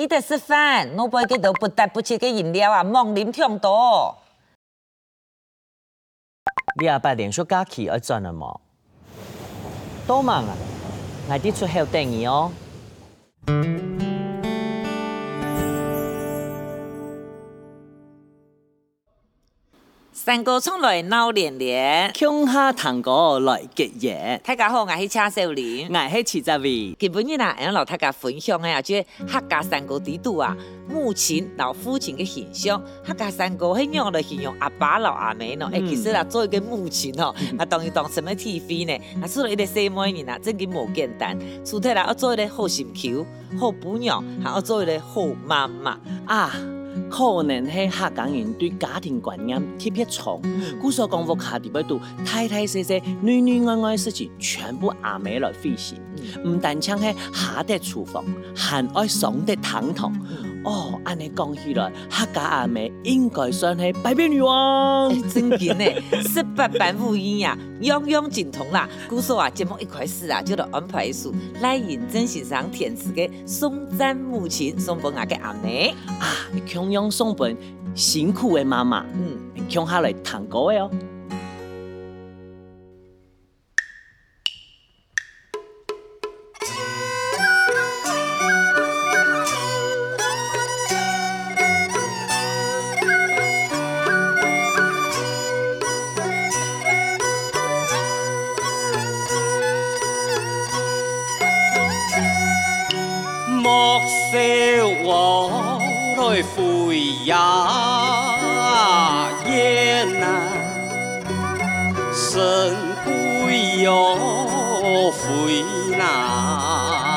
记得吃饭，我不记得不带不起个饮料啊，猛饮太多。你阿爸连续假期而转了吗？多忙啊，我哋出后等你哦。三哥从来闹连连，乡下堂哥来结业。大家好，我是车少年，我是七十位。今日呢，让老大家分享的啊，就客家三哥地图啊，母亲老父亲的形象。客家三哥很用来形容阿爸老阿妹咯。哎、嗯，其实啊，做一个母亲哦，啊，当一当什么体会呢？啊，做了一个细妹呢，真嘅冇简单。除了啦，要做一个好心口、好婆娘，还要做一个好妈妈啊。可能系客家人对家庭观念特别重，故所讲屋下底边度，太太细细、女女爱爱事情，全部阿妹来费心。唔但唱系下得厨房，还爱上得堂堂。哦，按你讲起来，客家阿妹应该算系百变女王。欸、真嘅呢，十八般武艺呀，样样精通啦。故说啊，节目一开始啊，就来安排一首赖银真先生填词的《送赞母亲》，送俾阿个阿妹啊，强样送本辛苦的妈妈。嗯，强下来弹歌的哦。飞过来飞呀也难，神鬼哟飞难。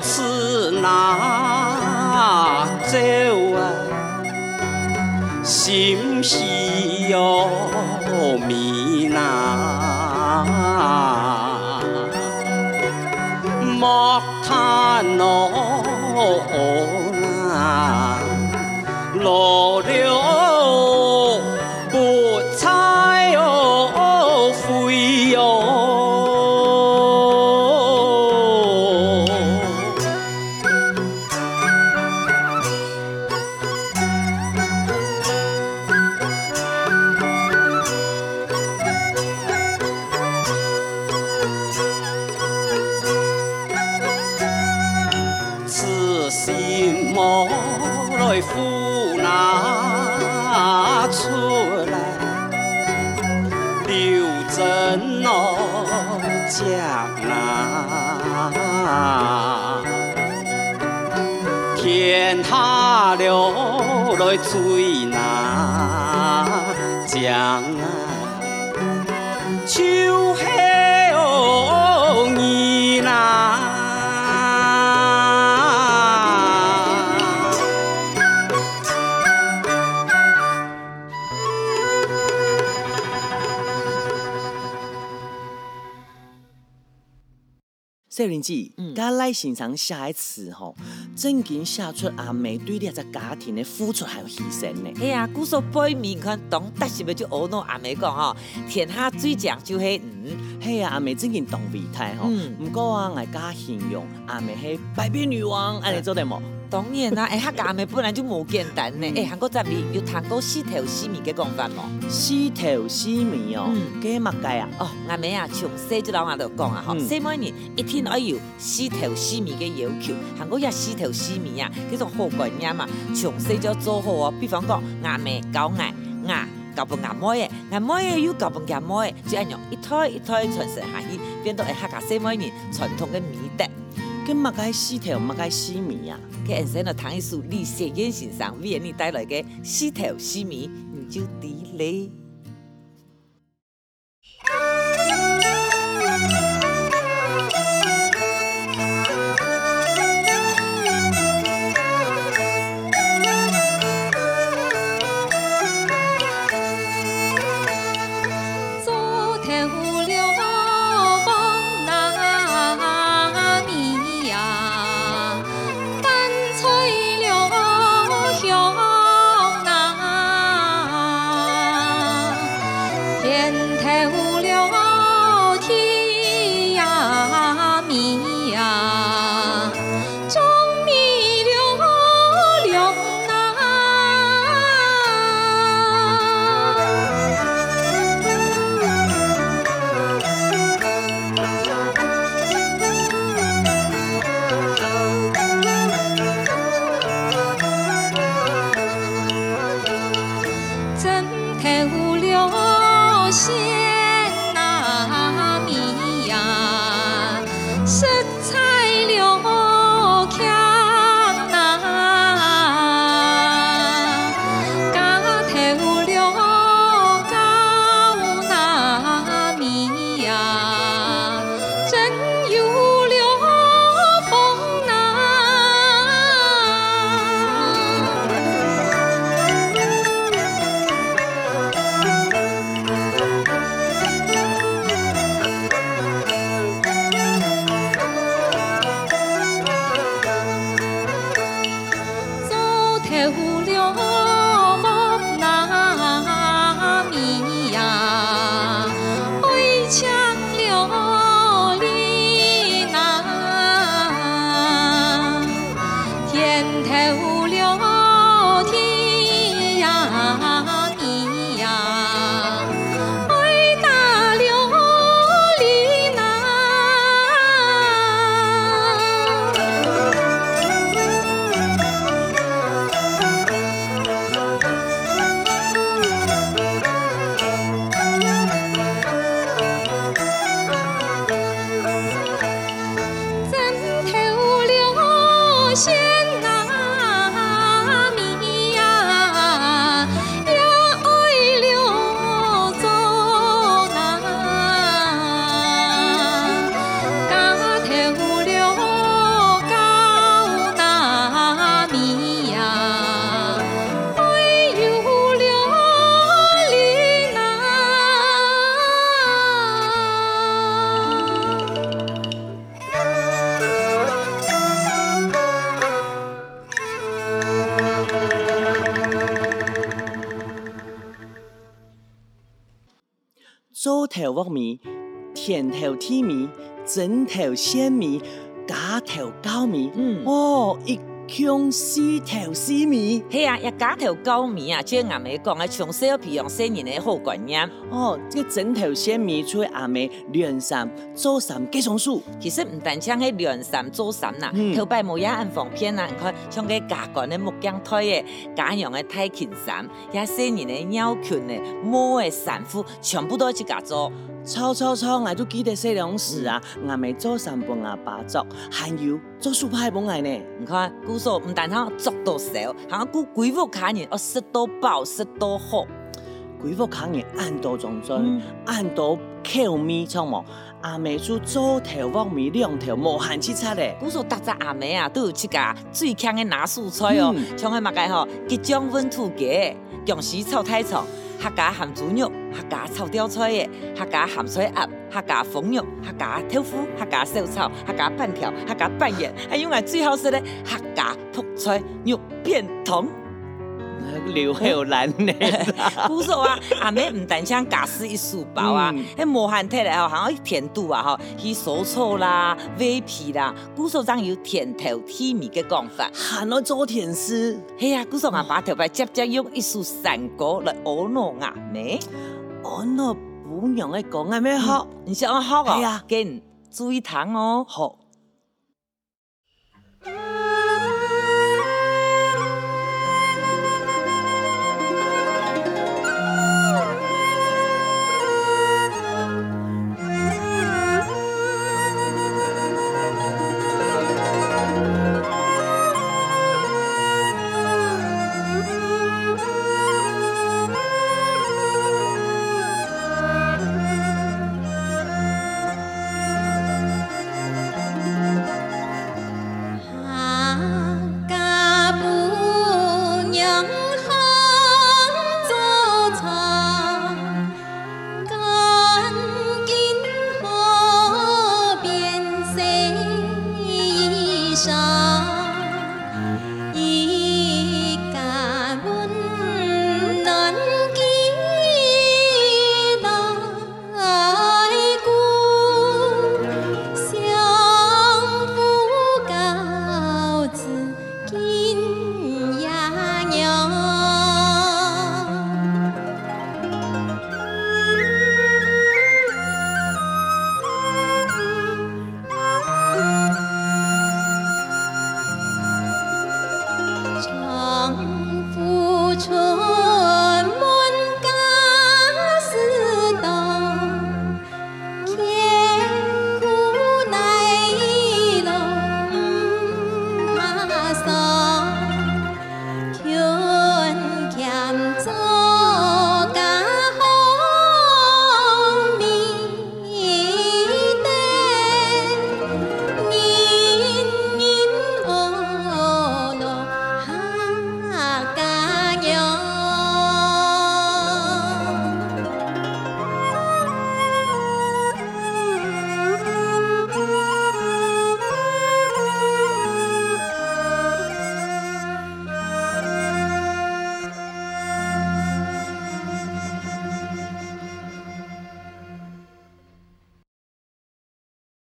此那走啊，心系又迷那，莫叹我那老了。天塌了来最难讲少林寺，嗯。甲赖先生写一词吼，正经写出阿妹对这个家庭的付出还有牺牲呢。哎呀，古说背面看懂，但是不就恶弄阿妹讲吼，天下最强就系嗯，嘿呀，阿妹正经懂备胎吼，不过啊，我加形容阿妹系百变女王，安尼做得冇？当然啦，哎，客家妹本来就无简单呢。哎，韩国这边有谈过四头四面嘅讲法冇？四头四面哦，计乜计啊？哦，阿妹啊，从细就老阿就讲啊，吼，细每年一天要有四头四面嘅要求。韩国也四头四面啊，叫做好观念嘛。从细就做好哦，比方讲阿妹教爱，阿教不阿妹嘅，阿妹嘅又教不阿妹嘅，就按样一胎一胎传承下去，变到会客家细每年传统嘅美德。跟乜该四头乜该四面啊？佢人生的唐一首李谢燕先生为你带来嘅四头四面，你就啲咧。祖头沃米，甜头甜米，枕头鲜米，家头高米，嗯，哦，一腔四头四米，系啊，一假头高米啊，即系阿妹讲嘅从小培养新人嘅好观念。哦，这个枕头鲜米出阿妹练三做三几种数，其实唔单止系练三做三啦，头摆冇也按方片啊，你看像个家官嘅木匠台嘅，家用嘅太琴三，也新人嘅鸟群嘅毛嘅衫裤，全部都系自家做。超超超，我都记得写两时啊，阿妹做三本阿爸做，还有做书派本来呢。你看，古说唔但他做到少，还有古规划卡人，哦，食到饱，食到好。鬼屋卡人按多种种，按多口味，错冇？阿妹做做头镬米两条，无限七七嘞。古说大只阿妹啊，都有七家最强的拿素菜哦，像系乜嘅吼，吉将温土鸡、姜丝炒太长。客家咸猪肉，客家炒吊菜的，客家咸水鸭，客家凤肉，客家豆腐，客家小炒，客家板条，客家板盐，还有我最好食的客家泡菜肉片汤。刘秀兰呢？古说啊，阿妹唔但像假死一书包啊，迄无限体来吼，还有甜度啊吼，去酥脆啦、味皮啦，古说总有甜头甜蜜嘅讲法。还要做甜丝？嘿呀，古说阿爸头摆接接用一束山果来婀娜阿妹，婀娜不用嘅讲阿妹好，你想好啊？系啊，给你注意糖哦。好。